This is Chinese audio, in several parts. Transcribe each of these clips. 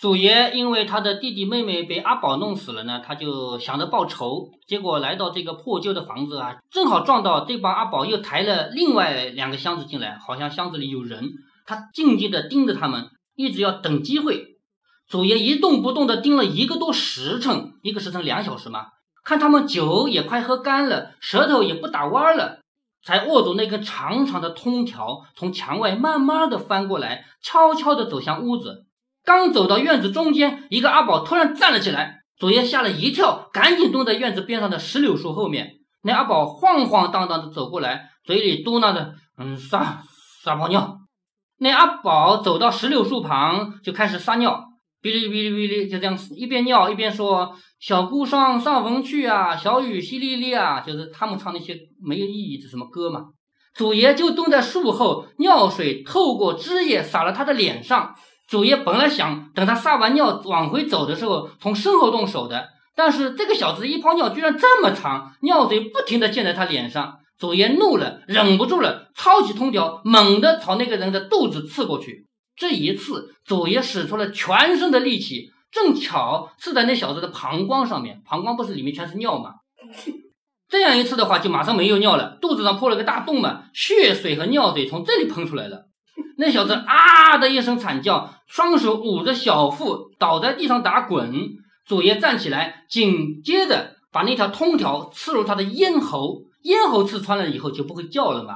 祖爷因为他的弟弟妹妹被阿宝弄死了呢，他就想着报仇，结果来到这个破旧的房子啊，正好撞到这帮阿宝又抬了另外两个箱子进来，好像箱子里有人，他静静地盯着他们，一直要等机会。祖爷一动不动地盯了一个多时辰，一个时辰两小时嘛，看他们酒也快喝干了，舌头也不打弯了，才握住那根长长的通条，从墙外慢慢地翻过来，悄悄地走向屋子。刚走到院子中间，一个阿宝突然站了起来，祖爷吓了一跳，赶紧蹲在院子边上的石榴树后面。那阿宝晃晃荡荡的走过来，嘴里嘟囔着：“嗯，撒撒泡尿。”那阿宝走到石榴树旁，就开始撒尿，哔哩哔哩哔哩，就这样一边尿一边说：“小姑上上坟去啊，小雨淅沥沥啊。”就是他们唱那些没有意义的什么歌嘛。祖爷就蹲在树后，尿水透过枝叶洒了他的脸上。祖爷本来想等他撒完尿往回走的时候，从身后动手的，但是这个小子一泡尿居然这么长，尿水不停地溅在他脸上。祖爷怒了，忍不住了，抄起通条，猛地朝那个人的肚子刺过去。这一次，祖爷使出了全身的力气，正巧刺在那小子的膀胱上面。膀胱不是里面全是尿吗？这样一次的话，就马上没有尿了，肚子上破了个大洞嘛，血水和尿水从这里喷出来了。那小子啊的一声惨叫，双手捂着小腹，倒在地上打滚。祖爷站起来，紧接着把那条通条刺入他的咽喉，咽喉刺穿了以后就不会叫了嘛，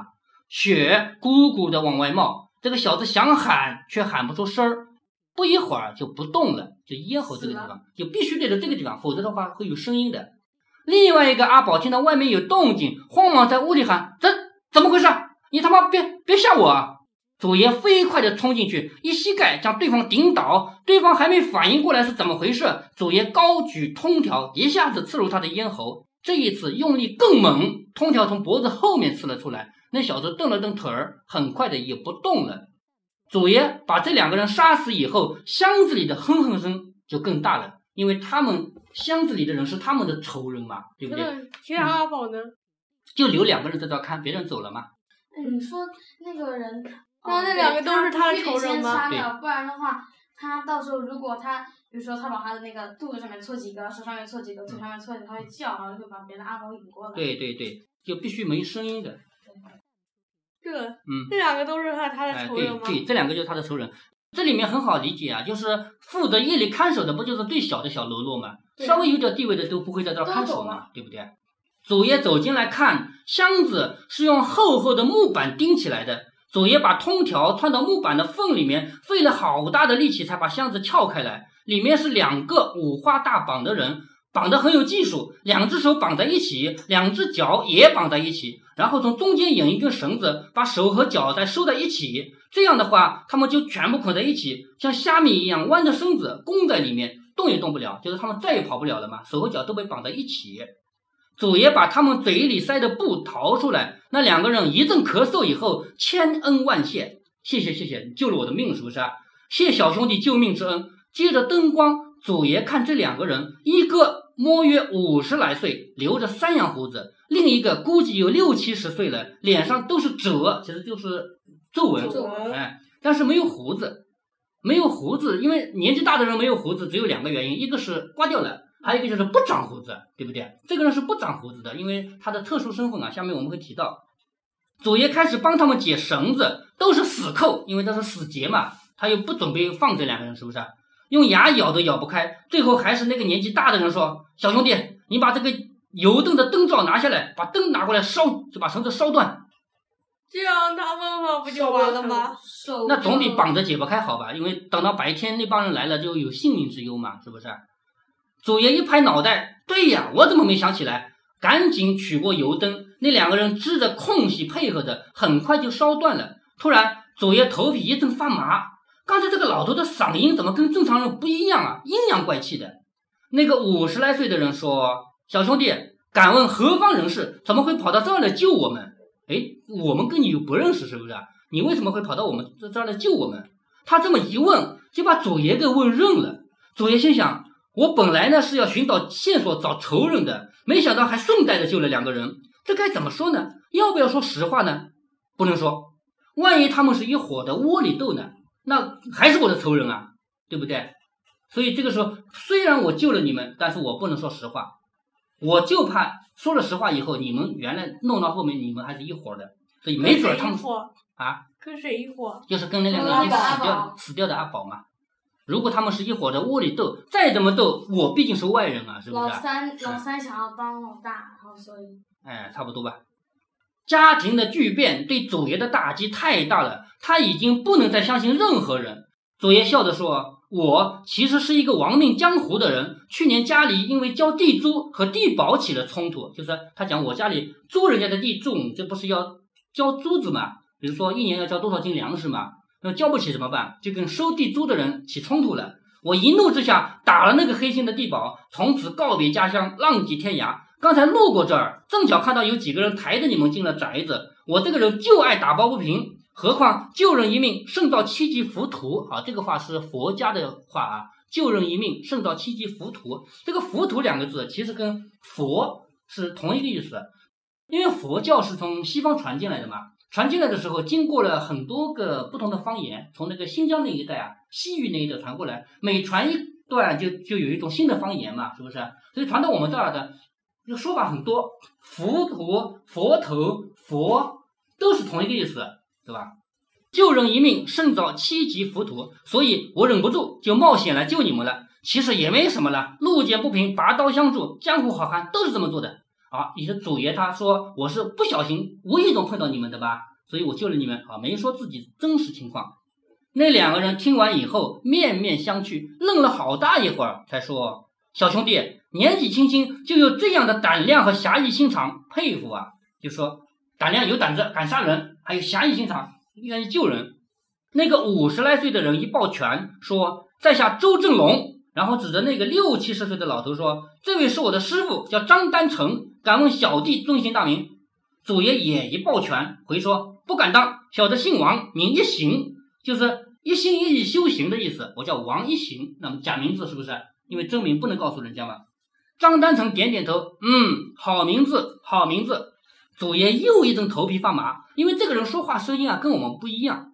血咕咕的往外冒。这个小子想喊却喊不出声儿，不一会儿就不动了，就咽喉这个地方就必须对着这个地方，否则的话会有声音的。另外一个阿宝听到外面有动静，慌忙在屋里喊：“这怎么回事？你他妈别别吓我！”祖爷飞快地冲进去，一膝盖将对方顶倒。对方还没反应过来是怎么回事，祖爷高举通条，一下子刺入他的咽喉。这一次用力更猛，通条从脖子后面刺了出来。那小子蹬了蹬腿儿，很快的也不动了。祖爷把这两个人杀死以后，箱子里的哼哼声就更大了，因为他们箱子里的人是他们的仇人嘛，对不对？其他阿宝呢？就留两个人在这看，别人走了嘛。你说那个人。那那两个都是他的仇人吗？不然的话，他到时候如果他，比如说他把他的那个肚子上面戳几个，手上面戳几个，腿上面戳几个，他会叫，然后就会把别的阿宝引过来。对对对，就必须没声音的。这，嗯，这两个都是他他的仇人吗？对对，这两个就是他的仇人。这里面很好理解啊，就是负责夜里看守的，不就是最小的小喽啰吗？稍微有点地位的都不会在这看守嘛，对不对？祖爷走进来看，箱子是用厚厚的木板钉起来的。祖爷把通条穿到木板的缝里面，费了好大的力气才把箱子撬开来。里面是两个五花大绑的人，绑得很有技术，两只手绑在一起，两只脚也绑在一起，然后从中间引一根绳子，把手和脚再收在一起。这样的话，他们就全部捆在一起，像虾米一样弯着身子弓在里面，动也动不了，就是他们再也跑不了了嘛，手和脚都被绑在一起。祖爷把他们嘴里塞的布掏出来，那两个人一阵咳嗽以后，千恩万谢，谢谢谢谢，救了我的命，是不是？谢小兄弟救命之恩。借着灯光，祖爷看这两个人，一个摸约五十来岁，留着山羊胡子；另一个估计有六七十岁了，脸上都是褶，其实就是皱纹，哎，但是没有胡子，没有胡子，因为年纪大的人没有胡子，只有两个原因，一个是刮掉了。还有一个就是不长胡子，对不对？这个人是不长胡子的，因为他的特殊身份啊。下面我们会提到，祖爷开始帮他们解绳子，都是死扣，因为这是死结嘛。他又不准备放这两个人，是不是？用牙咬都咬不开。最后还是那个年纪大的人说：“小兄弟，你把这个油灯的灯罩拿下来，把灯拿过来烧，就把绳子烧断。”这样他们不就完了吗？那总比绑着解不开好吧？因为等到白天那帮人来了，就有性命之忧嘛，是不是？祖爷一拍脑袋，对呀，我怎么没想起来？赶紧取过油灯，那两个人支着空隙配合着，很快就烧断了。突然，祖爷头皮一阵发麻，刚才这个老头的嗓音怎么跟正常人不一样啊？阴阳怪气的。那个五十来岁的人说：“小兄弟，敢问何方人士？怎么会跑到这儿来救我们？哎，我们跟你又不认识，是不是？你为什么会跑到我们这这儿来救我们？”他这么一问，就把祖爷给问愣了。祖爷心想。我本来呢是要寻找线索找仇人的，没想到还顺带着救了两个人，这该怎么说呢？要不要说实话呢？不能说，万一他们是一伙的窝里斗呢？那还是我的仇人啊，对不对？所以这个时候，虽然我救了你们，但是我不能说实话，我就怕说了实话以后，你们原来弄到后面，你们还是一伙的，所以没准他们啊，跟谁一伙？就是跟那两个已经死掉死掉的阿宝嘛。如果他们是一伙的窝里斗，再怎么斗，我毕竟是外人啊，是不是？老三老三想要帮老大，然后所以哎，差不多吧。家庭的巨变对祖爷的打击太大了，他已经不能再相信任何人。祖爷笑着说。我其实是一个亡命江湖的人。去年家里因为交地租和地保起了冲突，就是他讲我家里租人家的地种，这不是要交租子嘛？比如说一年要交多少斤粮食嘛？那交不起怎么办？就跟收地租的人起冲突了。我一怒之下打了那个黑心的地保，从此告别家乡，浪迹天涯。刚才路过这儿，正巧看到有几个人抬着你们进了宅子。我这个人就爱打抱不平。何况救人一命胜造七级浮屠啊！这个话是佛家的话啊，救人一命胜造七级浮屠。这个浮屠两个字其实跟佛是同一个意思，因为佛教是从西方传进来的嘛，传进来的时候经过了很多个不同的方言，从那个新疆那一带啊，西域那一带传过来，每传一段就就有一种新的方言嘛，是不是？所以传到我们这儿的，这说法很多，佛陀、佛头、佛都是同一个意思。对吧？救人一命胜造七级浮屠，所以我忍不住就冒险来救你们了。其实也没什么了，路见不平拔刀相助，江湖好汉都是这么做的。啊，你的祖爷他说我是不小心无意中碰到你们的吧，所以我救了你们。啊，没说自己真实情况。那两个人听完以后面面相觑，愣了好大一会儿，才说：“小兄弟，年纪轻轻就有这样的胆量和侠义心肠，佩服啊！”就说。胆量有胆子，敢杀人，还有侠义心肠，愿意救人。那个五十来岁的人一抱拳说：“在下周正龙。”然后指着那个六七十岁的老头说：“这位是我的师傅，叫张丹成。敢问小弟尊姓大名？”祖爷也一抱拳回说：“不敢当，小的姓王，名一行，就是一心一意修行的意思。我叫王一行。那么假名字是不是？因为真名不能告诉人家嘛。”张丹成点点头：“嗯，好名字，好名字。”祖爷又一阵头皮发麻，因为这个人说话声音啊跟我们不一样。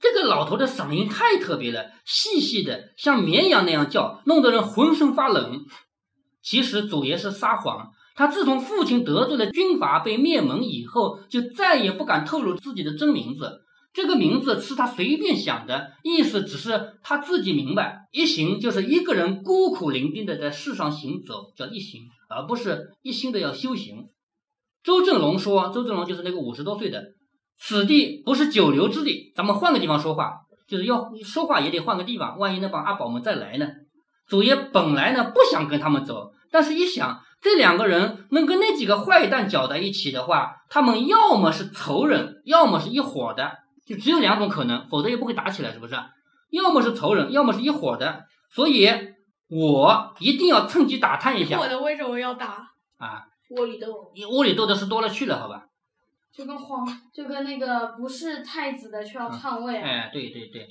这个老头的嗓音太特别了，细细的像绵羊那样叫，弄得人浑身发冷。其实祖爷是撒谎，他自从父亲得罪了军阀被灭门以后，就再也不敢透露自己的真名字。这个名字是他随便想的，意思只是他自己明白。一行就是一个人孤苦伶仃的在世上行走，叫一行，而不是一心的要修行。周正龙说：“周正龙就是那个五十多岁的，此地不是久留之地，咱们换个地方说话，就是要说话也得换个地方。万一那帮阿宝们再来呢？”祖爷本来呢不想跟他们走，但是一想，这两个人能跟那几个坏蛋搅在一起的话，他们要么是仇人，要么是一伙的，就只有两种可能，否则也不会打起来，是不是？要么是仇人，要么是一伙的。所以，我一定要趁机打探一下。我的为什么要打啊？窝里斗，你窝里斗的是多了去了，好吧？就跟皇，就跟那个不是太子的却要篡位。哎，对对对。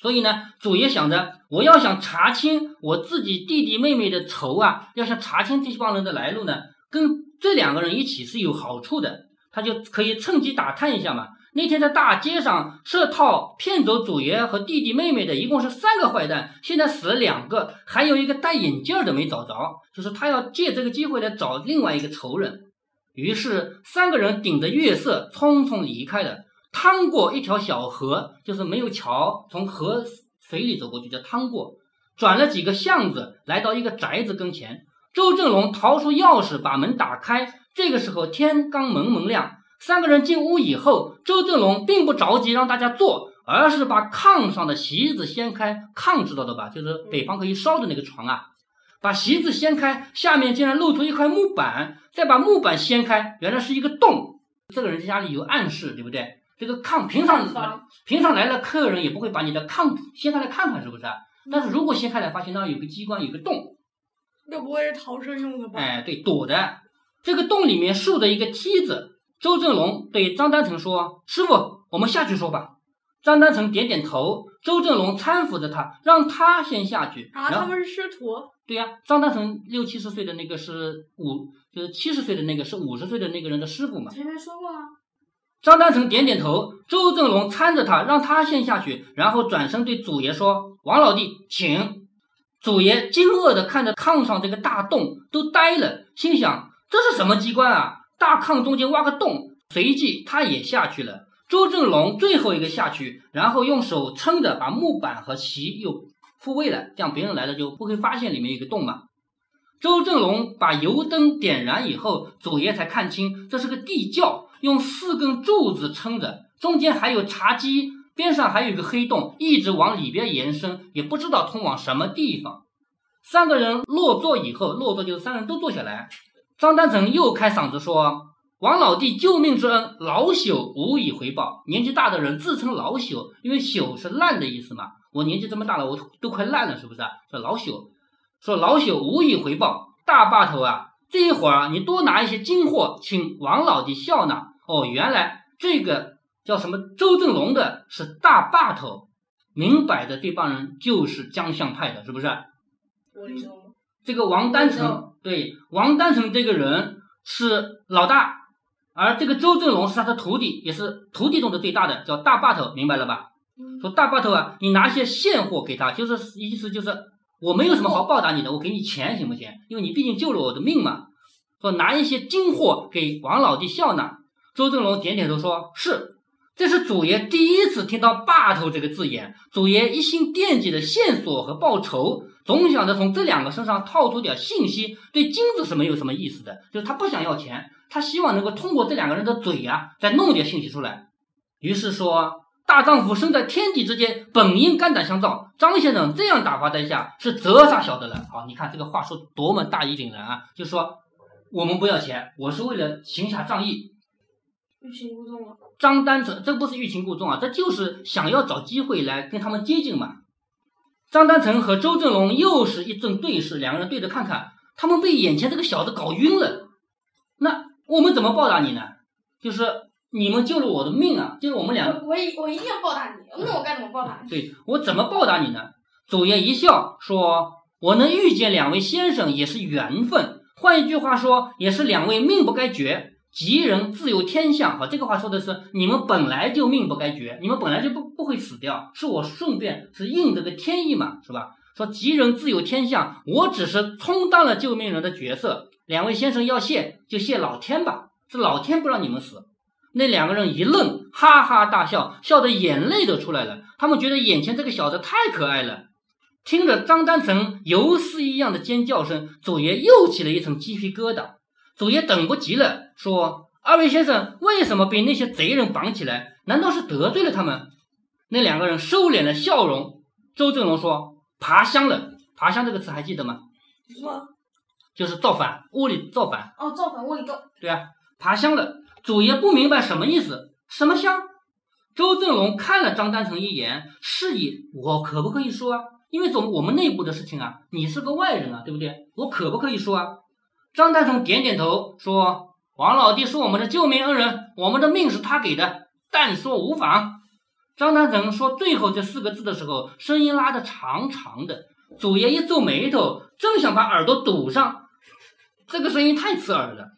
所以呢，祖爷想着，我要想查清我自己弟弟妹妹的仇啊，要想查清这帮人的来路呢，跟这两个人一起是有好处的，他就可以趁机打探一下嘛。那天在大街上设套骗走祖爷和弟弟妹妹的，一共是三个坏蛋，现在死了两个，还有一个戴眼镜的没找着，就是他要借这个机会来找另外一个仇人。于是三个人顶着月色匆匆离开了，趟过一条小河，就是没有桥，从河水里走过去叫趟过，转了几个巷子，来到一个宅子跟前。周正龙掏出钥匙把门打开，这个时候天刚蒙蒙亮。三个人进屋以后，周正龙并不着急让大家坐，而是把炕上的席子掀开。炕知道的吧？就是北方可以烧的那个床啊。把席子掀开，下面竟然露出一块木板。再把木板掀开，原来是一个洞。这个人家里有暗室，对不对？这个炕平常平常来了客人也不会把你的炕掀开来看看，是不是？但是如果掀开来发现那有个机关，有个洞，那不会是逃生用的吧？哎，对，躲的。这个洞里面竖着一个梯子。周正龙对张丹成说：“师傅，我们下去说吧。”张丹成点点头。周正龙搀扶着他，让他先下去。啊，他们是师徒。对呀，张丹成六七十岁的那个是五，就是七十岁的那个是五十岁的那个人的师傅嘛。前面说过啊。张丹成点点头。周正龙搀着他，让他先下去，然后转身对祖爷说：“王老弟，请。”祖爷惊愕地看着炕上这个大洞，都呆了，心想这是什么机关啊？大炕中间挖个洞，随即他也下去了。周正龙最后一个下去，然后用手撑着，把木板和席又复位了，这样别人来了就不会发现里面有个洞嘛。周正龙把油灯点燃以后，祖爷才看清这是个地窖，用四根柱子撑着，中间还有茶几，边上还有一个黑洞，一直往里边延伸，也不知道通往什么地方。三个人落座以后，落座就是三人都坐下来。张丹成又开嗓子说：“王老弟救命之恩，老朽无以回报。年纪大的人自称老朽，因为朽是烂的意思嘛。我年纪这么大了，我都快烂了，是不是？说老朽。”说老朽无以回报，大坝头啊！这一会儿你多拿一些金货，请王老弟笑纳。哦，原来这个叫什么周正龙的是大把头，明摆着这帮人就是江相派的，是不是？这个王丹成对王丹成这个人是老大，而这个周正龙是他的徒弟，也是徒弟中的最大的，叫大把头，明白了吧？说大把头啊，你拿些现货给他，就是意思就是。我没有什么好报答你的，我给你钱行不行？因为你毕竟救了我的命嘛。说拿一些金货给王老弟笑纳。周正龙点点头说：“是，这是祖爷第一次听到‘霸头’这个字眼。祖爷一心惦记着线索和报仇，总想着从这两个身上套出点信息。对金子是没有什么意思的，就是他不想要钱，他希望能够通过这两个人的嘴呀，再弄点信息出来。于是说。”大丈夫生在天地之间，本应肝胆相照。张先生这样打发在下，是折煞小的了？好，你看这个话说多么大义凛然啊！就说我们不要钱，我是为了行侠仗义。欲擒故纵啊张丹成，这不是欲擒故纵啊，这就是想要找机会来跟他们接近嘛。张丹成和周正龙又是一阵对视，两个人对着看看，他们被眼前这个小子搞晕了。那我们怎么报答你呢？就是。你们救了我的命啊！就是我们两个，我一我一定要报答你。那我该怎么报答你？对我怎么报答你呢？祖爷一笑说：“我能遇见两位先生也是缘分，换一句话说，也是两位命不该绝。吉人自有天相。好，这个话说的是你们本来就命不该绝，你们本来就不不会死掉，是我顺便是应这个天意嘛，是吧？说吉人自有天相，我只是充当了救命人的角色。两位先生要谢就谢老天吧，是老天不让你们死。”那两个人一愣，哈哈大笑，笑得眼泪都出来了。他们觉得眼前这个小子太可爱了。听着张丹成游丝一样的尖叫声，祖爷又起了一层鸡皮疙瘩。祖爷等不及了，说：“二位先生，为什么被那些贼人绑起来？难道是得罪了他们？”那两个人收敛了笑容。周正龙说：“爬香了。爬香这个词还记得吗？什么？就是造反，窝里造反。哦，造反窝里斗。对啊，爬香了。”祖爷不明白什么意思，什么香？周正龙看了张丹成一眼，示意我可不可以说啊？因为总我们内部的事情啊，你是个外人啊，对不对？我可不可以说啊？张丹成点点头说：“王老弟是我们的救命恩人，我们的命是他给的，但说无妨。”张丹成说最后这四个字的时候，声音拉得长长的。祖爷一皱眉头，正想把耳朵堵上，这个声音太刺耳了。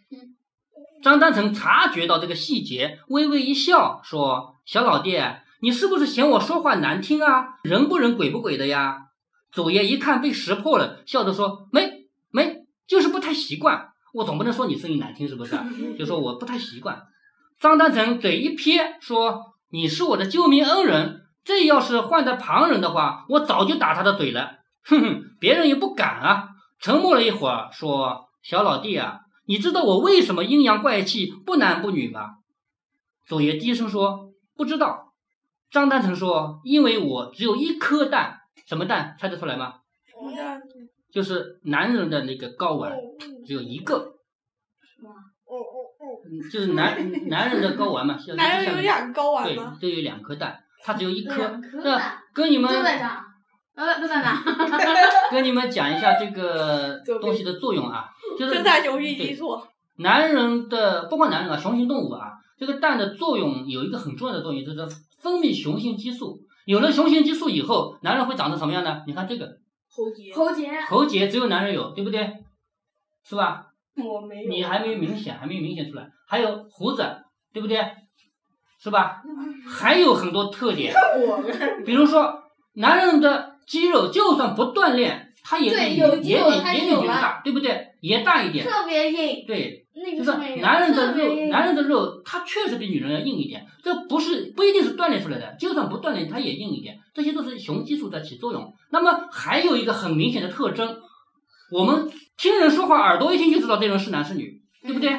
张丹成察觉到这个细节，微微一笑，说：“小老弟，你是不是嫌我说话难听啊？人不人，鬼不鬼的呀？”祖爷一看被识破了，笑着说：“没太习惯。我总不能说你声音难听，是不是？就说我不太习惯。”张丹成嘴一撇，说：“你是我的救命恩人，这要是换在旁人的话，我早就打他的嘴了。哼哼，别人也不敢啊。”沉默了一会儿，说：“小老弟啊。”你知道我为什么阴阳怪气不男不女吗？左爷低声说：“不知道。”张丹成说：“因为我只有一颗蛋，什么蛋？猜得出来吗？什么蛋？就是男人的那个睾丸，只有一个。哦哦哦。就是男 男人的睾丸嘛。男人有两睾丸吗？对，都有两颗蛋，他只有一颗。那跟你们。都在哪？呃，都在哪？跟你们讲一下这个 东西的作用啊。就是正在雄性激素，男人的不光男人啊，雄性动物啊，这个蛋的作用有一个很重要的作用，就是分泌雄性激素。有了雄性激素以后，男人会长成什么样呢？你看这个喉结，喉结，喉结只有男人有，对不对？是吧？我没有，你还没有明显，还没有明显出来。还有胡子，对不对？是吧？还有很多特点，比如说男人的肌肉就算不锻炼。他也有也比也比女人大，对不对？也大一点，特别硬。对，就是男人的肉，男人的肉，它确实比女人要硬一点。这不是不一定是锻炼出来的，就算不锻炼，它也硬一点。这些都是雄激素在起作用。那么还有一个很明显的特征，我们听人说话，耳朵一听就知道这人是男是女，对不对？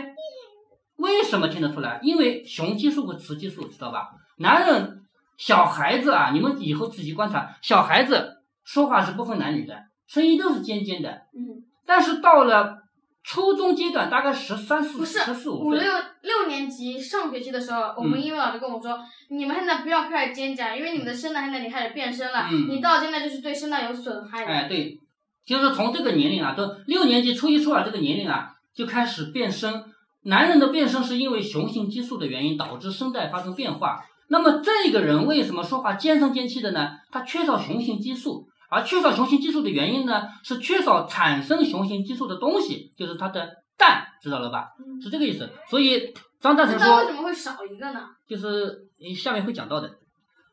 为什么听得出来？因为雄激素和雌激素，知道吧？男人小孩子啊，你们以后仔细观察，小孩子说话是不分男女的。声音都是尖尖的，嗯，但是到了初中阶段，大概十三四、十四五、五六六年级上学期的时候，我们英语老师跟我说，你们现在不要开始尖叫，因为你们的声带现在已经开始变声了，你到现在就是对声带有损害的。哎，对，就是从这个年龄啊，都六年级初一、初二这个年龄啊，就开始变声。男人的变声是因为雄性激素的原因导致声带发生变化。那么这个人为什么说话尖声尖气的呢？他缺少雄性激素。而缺少雄性激素的原因呢，是缺少产生雄性激素的东西，就是它的蛋，知道了吧？是这个意思。所以张大成说，为什么会少一个呢？就是下面会讲到的。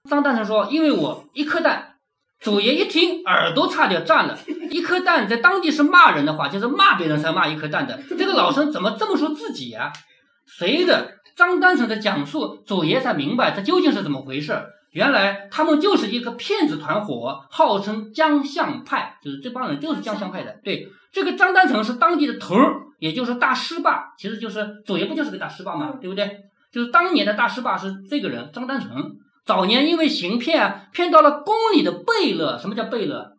张大成说，因为我一颗蛋，祖爷一听耳朵差点炸了。一颗蛋在当地是骂人的话，就是骂别人才骂一颗蛋的。这个老生怎么这么说自己呀？随着张丹成的讲述，祖爷才明白这究竟是怎么回事。原来他们就是一个骗子团伙，号称江相派，就是这帮人就是江相派的。对，这个张丹成是当地的头儿，也就是大师霸，其实就是左爷不就是个大师霸嘛，对不对？就是当年的大师霸是这个人张丹成。早年因为行骗，骗到了宫里的贝勒。什么叫贝勒？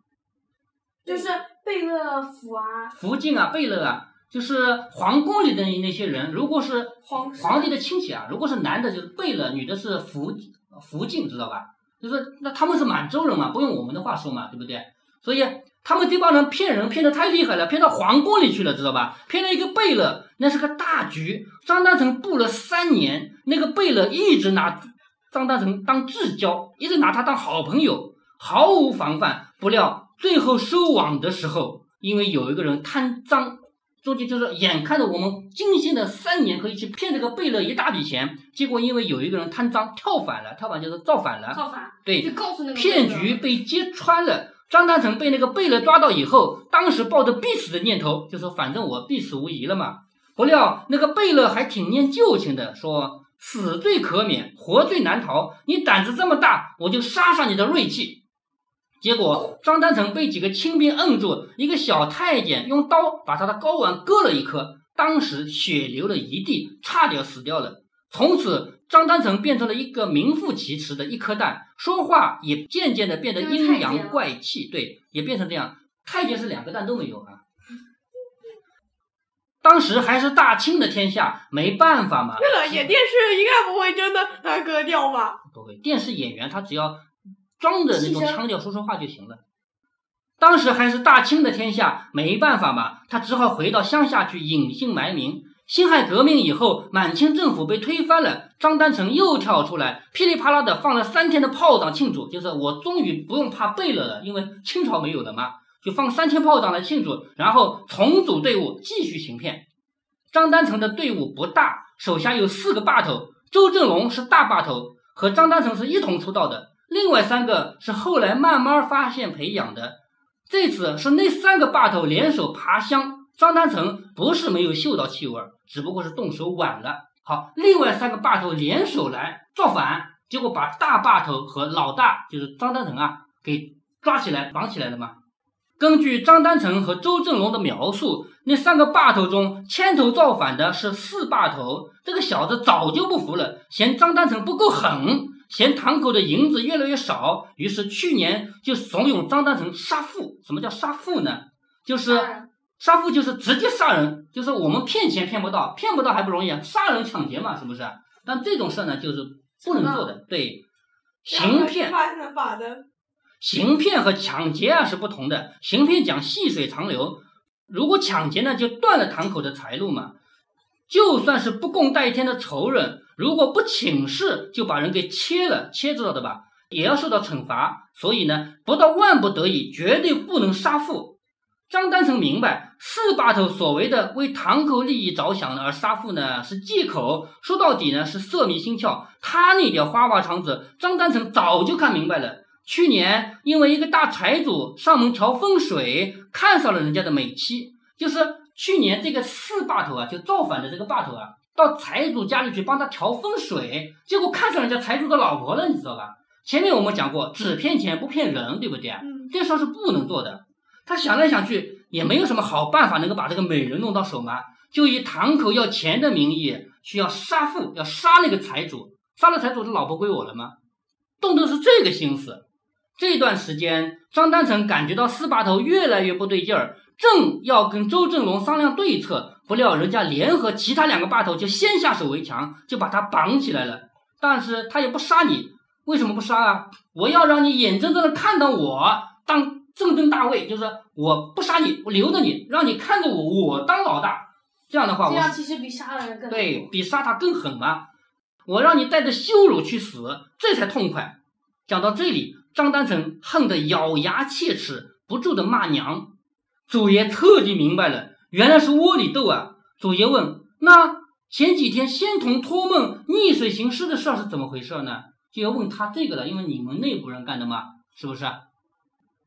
就是贝勒府啊，福晋啊，贝勒啊，就是皇宫里的那些人。如果是皇皇帝的亲戚啊，如果是男的，就是贝勒；女的是福。福晋知道吧？就是那他们是满洲人嘛，不用我们的话说嘛，对不对？所以他们这帮人骗人骗得太厉害了，骗到皇宫里去了，知道吧？骗了一个贝勒，那是个大局。张丹成布了三年，那个贝勒一直拿张丹成当至交，一直拿他当好朋友，毫无防范。不料最后收网的时候，因为有一个人贪赃。中间就是眼看着我们精心的三年可以去骗这个贝勒一大笔钱，结果因为有一个人贪赃跳反了，跳反就是造反了，造反对，就告诉那个骗局被揭穿了。张丹成被那个贝勒抓到以后，当时抱着必死的念头，就说反正我必死无疑了嘛。不料那个贝勒还挺念旧情的，说死罪可免，活罪难逃。你胆子这么大，我就杀上你的锐气。结果张丹成被几个清兵摁住，一个小太监用刀把他的睾丸割了一颗，当时血流了一地，差点死掉了。从此，张丹成变成了一个名副其实的一颗蛋，说话也渐渐的变得阴阳怪气，对，也变成这样。太监是两个蛋都没有啊。当时还是大清的天下，没办法嘛。对了，演电视应该不会真的他割掉吧？不会，电视演员他只要。装着那种腔调说说话就行了。当时还是大清的天下，没办法嘛，他只好回到乡下去隐姓埋名。辛亥革命以后，满清政府被推翻了，张丹成又跳出来，噼里啪啦的放了三天的炮仗庆祝，就是我终于不用怕贝勒了，因为清朝没有了嘛，就放三天炮仗来庆祝，然后重组队伍继续行骗。张丹成的队伍不大，手下有四个把头，周正龙是大把头，和张丹成是一同出道的。另外三个是后来慢慢发现培养的，这次是那三个霸头联手爬箱，张丹成不是没有嗅到气味，只不过是动手晚了。好，另外三个霸头联手来造反，结果把大霸头和老大就是张丹成啊给抓起来绑起来了嘛。根据张丹成和周正龙的描述，那三个霸头中牵头造反的是四霸头，这个小子早就不服了，嫌张丹成不够狠。嫌堂口的银子越来越少，于是去年就怂恿张大成杀父。什么叫杀父呢？就是杀父，就是直接杀人。就是我们骗钱骗不到，骗不到还不容易啊，杀人抢劫嘛，是不是？但这种事呢，就是不能做的。对，行骗，行骗和抢劫啊是不同的。行骗讲细水长流，如果抢劫呢，就断了堂口的财路嘛。就算是不共戴天的仇人。如果不请示，就把人给切了，切知道的吧？也要受到惩罚。所以呢，不到万不得已，绝对不能杀父。张丹成明白，四把头所谓的为堂口利益着想而杀父呢，是借口。说到底呢，是色迷心窍。他那点花花肠子，张丹成早就看明白了。去年因为一个大财主上门调风水，看上了人家的美妻，就是去年这个四把头啊，就造反的这个把头啊，到财主家里去帮他调风水，结果看上人家财主的老婆了，你知道吧？前面我们讲过，只骗钱不骗人，对不对？嗯，这事儿是不能做的。他想来想去，也没有什么好办法能够把这个美人弄到手嘛，就以堂口要钱的名义，去要杀父，要杀那个财主，杀了财主，这老婆归我了吗？动的是这个心思。这段时间，张丹成感觉到四把头越来越不对劲儿，正要跟周正龙商量对策，不料人家联合其他两个霸头就先下手为强，就把他绑起来了。但是他也不杀你，为什么不杀啊？我要让你眼睁睁的看到我当正正大位，就是我不杀你，我留着你，让你看着我，我当老大。这样的话，这样其实比杀了人更对比杀他更狠嘛。我让你带着羞辱去死，这才痛快。讲到这里。张丹成恨得咬牙切齿，不住的骂娘。祖爷彻底明白了，原来是窝里斗啊！祖爷问：“那前几天仙童托梦逆水行尸的事是怎么回事呢？”就要问他这个了，因为你们内部人干的嘛，是不是？